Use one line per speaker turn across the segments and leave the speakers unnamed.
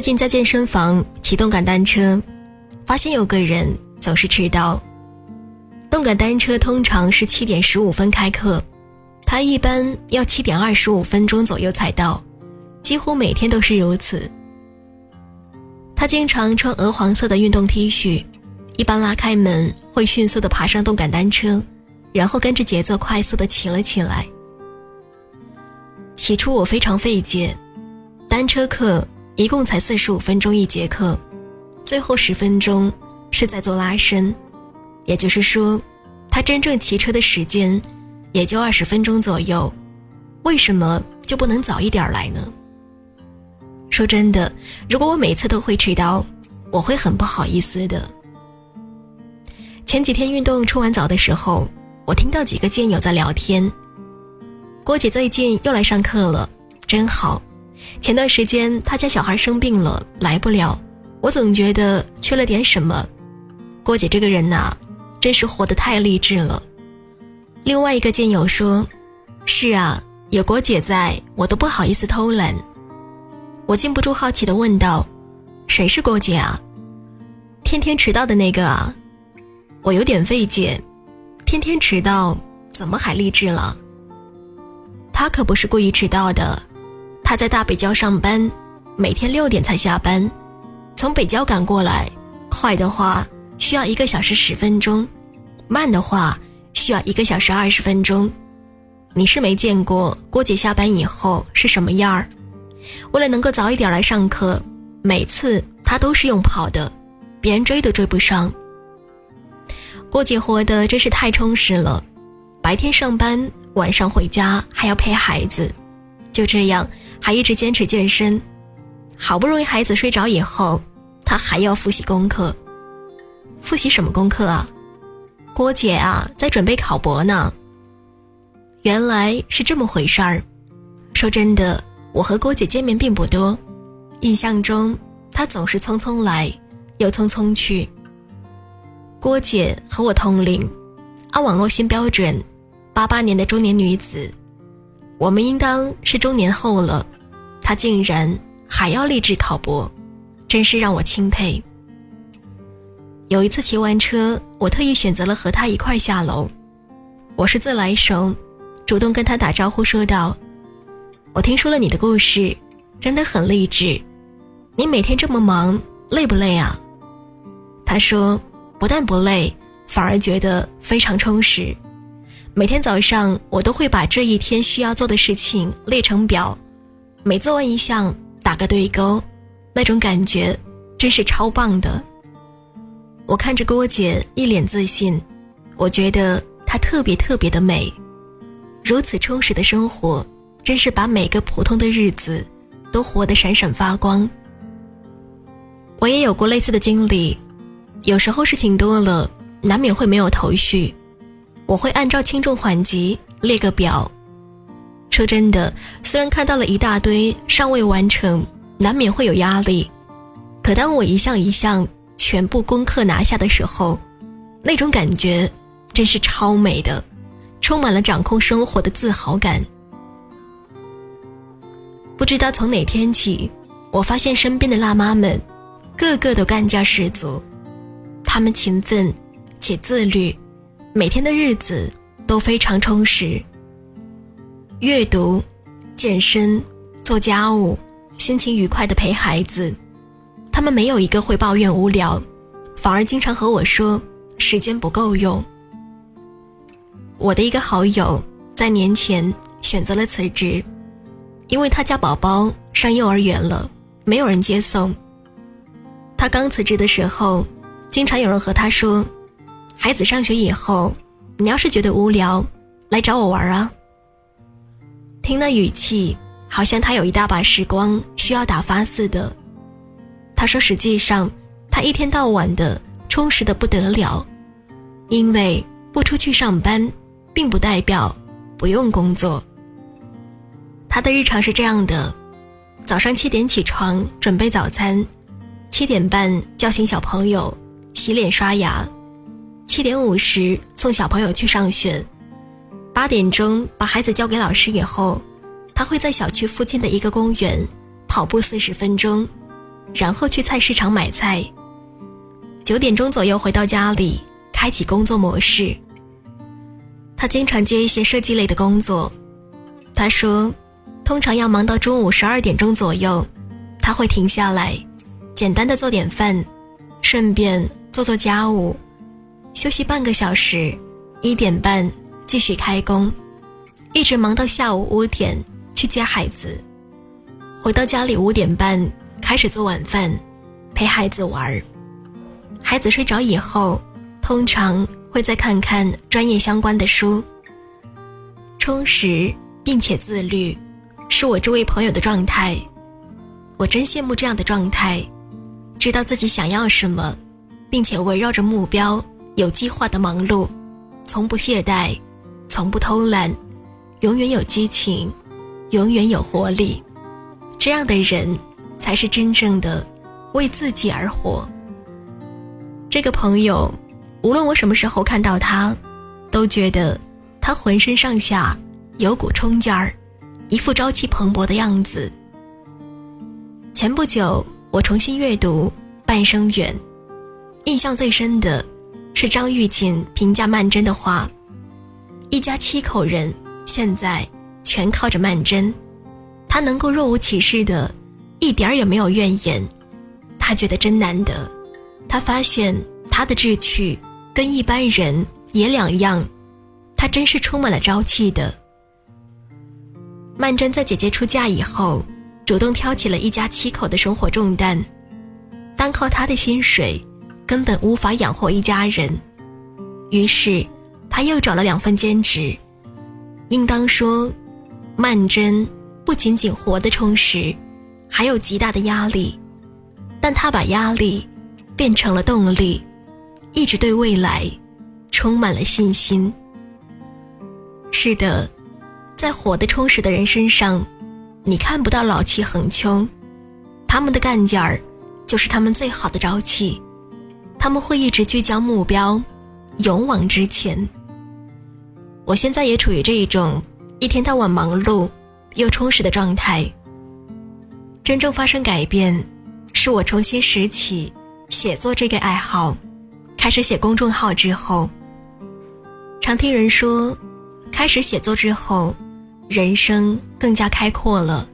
最近在健身房骑动感单车，发现有个人总是迟到。动感单车通常是七点十五分开课，他一般要七点二十五分钟左右才到，几乎每天都是如此。他经常穿鹅黄色的运动 T 恤，一般拉开门会迅速的爬上动感单车，然后跟着节奏快速的骑了起来。起初我非常费解，单车课。一共才四十五分钟一节课，最后十分钟是在做拉伸，也就是说，他真正骑车的时间也就二十分钟左右。为什么就不能早一点来呢？说真的，如果我每次都会迟到，我会很不好意思的。前几天运动冲完澡的时候，我听到几个健友在聊天。郭姐最近又来上课了，真好。前段时间他家小孩生病了，来不了。我总觉得缺了点什么。郭姐这个人呐，真是活得太励志了。另外一个健友说：“是啊，有郭姐在，我都不好意思偷懒。”我禁不住好奇的问道：“谁是郭姐啊？天天迟到的那个啊？”我有点费解，天天迟到怎么还励志了？他可不是故意迟到的。他在大北郊上班，每天六点才下班，从北郊赶过来，快的话需要一个小时十分钟，慢的话需要一个小时二十分钟。你是没见过郭姐下班以后是什么样儿？为了能够早一点来上课，每次她都是用跑的，别人追都追不上。郭姐活得真是太充实了，白天上班，晚上回家还要陪孩子，就这样。还一直坚持健身，好不容易孩子睡着以后，他还要复习功课。复习什么功课啊？郭姐啊，在准备考博呢。原来是这么回事儿。说真的，我和郭姐见面并不多，印象中她总是匆匆来，又匆匆去。郭姐和我同龄，按网络新标准，八八年的中年女子。我们应当是中年后了，他竟然还要立志考博，真是让我钦佩。有一次骑完车，我特意选择了和他一块下楼。我是自来熟，主动跟他打招呼说道：“我听说了你的故事，真的很励志。你每天这么忙，累不累啊？”他说：“不但不累，反而觉得非常充实。”每天早上，我都会把这一天需要做的事情列成表，每做完一项打个对勾，那种感觉真是超棒的。我看着郭姐一脸自信，我觉得她特别特别的美，如此充实的生活，真是把每个普通的日子都活得闪闪发光。我也有过类似的经历，有时候事情多了，难免会没有头绪。我会按照轻重缓急列个表。说真的，虽然看到了一大堆尚未完成，难免会有压力。可当我一项一项全部攻克拿下的时候，那种感觉真是超美的，充满了掌控生活的自豪感。不知道从哪天起，我发现身边的辣妈们，个个都干劲十足，她们勤奋且自律。每天的日子都非常充实。阅读、健身、做家务，心情愉快的陪孩子，他们没有一个会抱怨无聊，反而经常和我说时间不够用。我的一个好友在年前选择了辞职，因为他家宝宝上幼儿园了，没有人接送。他刚辞职的时候，经常有人和他说。孩子上学以后，你要是觉得无聊，来找我玩啊。听那语气，好像他有一大把时光需要打发似的。他说：“实际上，他一天到晚的充实的不得了，因为不出去上班，并不代表不用工作。他的日常是这样的：早上七点起床准备早餐，七点半叫醒小朋友，洗脸刷牙。”七点五十送小朋友去上学，八点钟把孩子交给老师以后，他会在小区附近的一个公园跑步四十分钟，然后去菜市场买菜。九点钟左右回到家里，开启工作模式。他经常接一些设计类的工作。他说，通常要忙到中午十二点钟左右，他会停下来，简单的做点饭，顺便做做家务，休息半个小时，一点半继续开工，一直忙到下午五点去接孩子。回到家里五点半开始做晚饭，陪孩子玩儿。孩子睡着以后，通常会再看看专业相关的书。充实并且自律，是我这位朋友的状态。我真羡慕这样的状态，知道自己想要什么，并且围绕着目标有计划的忙碌，从不懈怠，从不偷懒，永远有激情，永远有活力。这样的人，才是真正的为自己而活。这个朋友，无论我什么时候看到他，都觉得他浑身上下有股冲劲儿，一副朝气蓬勃的样子。前不久，我重新阅读《半生缘》，印象最深的是张玉锦评价曼桢的话：“一家七口人，现在全靠着曼桢。”他能够若无其事的，一点儿也没有怨言，他觉得真难得。他发现他的志趣跟一般人也两样，他真是充满了朝气的。曼桢在姐姐出嫁以后，主动挑起了一家七口的生活重担，单靠她的薪水根本无法养活一家人，于是他又找了两份兼职。应当说，曼桢。不仅仅活得充实，还有极大的压力，但他把压力变成了动力，一直对未来充满了信心。是的，在活得充实的人身上，你看不到老气横秋，他们的干劲儿就是他们最好的朝气，他们会一直聚焦目标，勇往直前。我现在也处于这一种一天到晚忙碌。又充实的状态。真正发生改变，是我重新拾起写作这个爱好，开始写公众号之后。常听人说，开始写作之后，人生更加开阔了。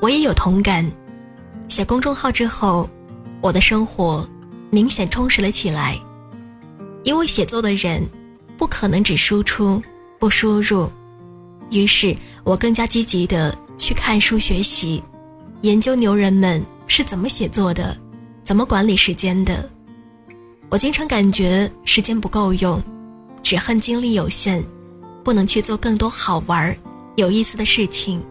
我也有同感。写公众号之后，我的生活明显充实了起来。因为写作的人，不可能只输出不输入。于是我更加积极的去看书学习，研究牛人们是怎么写作的，怎么管理时间的。我经常感觉时间不够用，只恨精力有限，不能去做更多好玩、有意思的事情。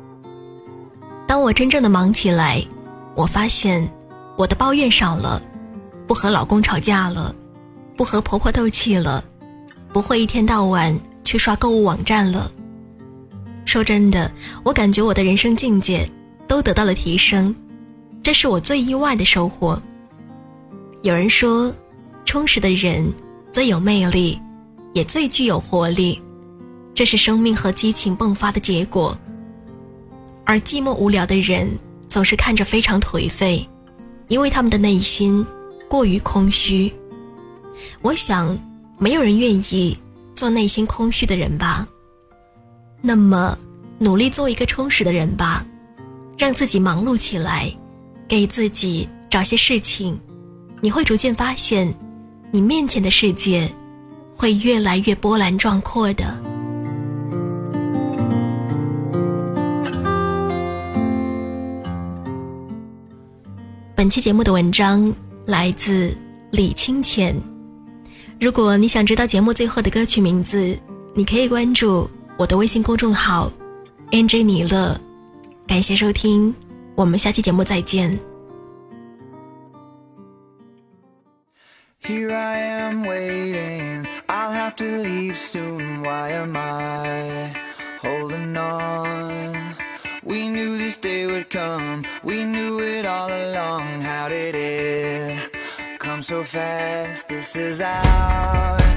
当我真正的忙起来，我发现我的抱怨少了，不和老公吵架了，不和婆婆斗气了，不会一天到晚去刷购物网站了。说真的，我感觉我的人生境界都得到了提升，这是我最意外的收获。有人说，充实的人最有魅力，也最具有活力，这是生命和激情迸发的结果。而寂寞无聊的人总是看着非常颓废，因为他们的内心过于空虚。我想，没有人愿意做内心空虚的人吧。那么，努力做一个充实的人吧，让自己忙碌起来，给自己找些事情，你会逐渐发现，你面前的世界会越来越波澜壮阔的。本期节目的文章来自李清浅。如果你想知道节目最后的歌曲名字，你可以关注。我的微信公众号 “nj 尼乐”，感谢收听，我们下期节目再见。Here I am waiting, I'll have to leave soon. Why am I holding on? We knew this day would come, we knew it all along. How did it? So fast? This is our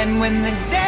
And when the day